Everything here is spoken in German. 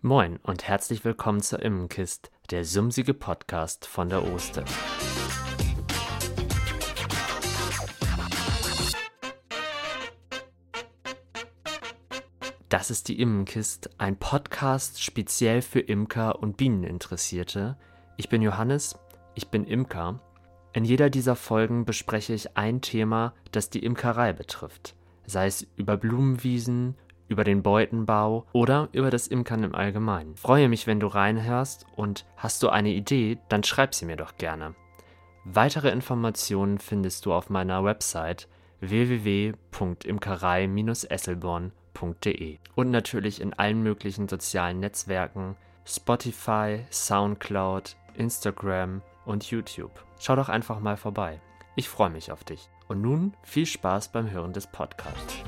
Moin und herzlich willkommen zur Immenkist, der sumsige Podcast von der Oster. Das ist die Immenkist, ein Podcast speziell für Imker und Bieneninteressierte. Ich bin Johannes, ich bin Imker. In jeder dieser Folgen bespreche ich ein Thema, das die Imkerei betrifft, sei es über Blumenwiesen, über den Beutenbau oder über das Imkern im Allgemeinen. Freue mich, wenn du reinhörst und hast du eine Idee, dann schreib sie mir doch gerne. Weitere Informationen findest du auf meiner Website www.imkerei-esselborn.de und natürlich in allen möglichen sozialen Netzwerken Spotify, Soundcloud, Instagram und YouTube. Schau doch einfach mal vorbei. Ich freue mich auf dich. Und nun viel Spaß beim Hören des Podcasts.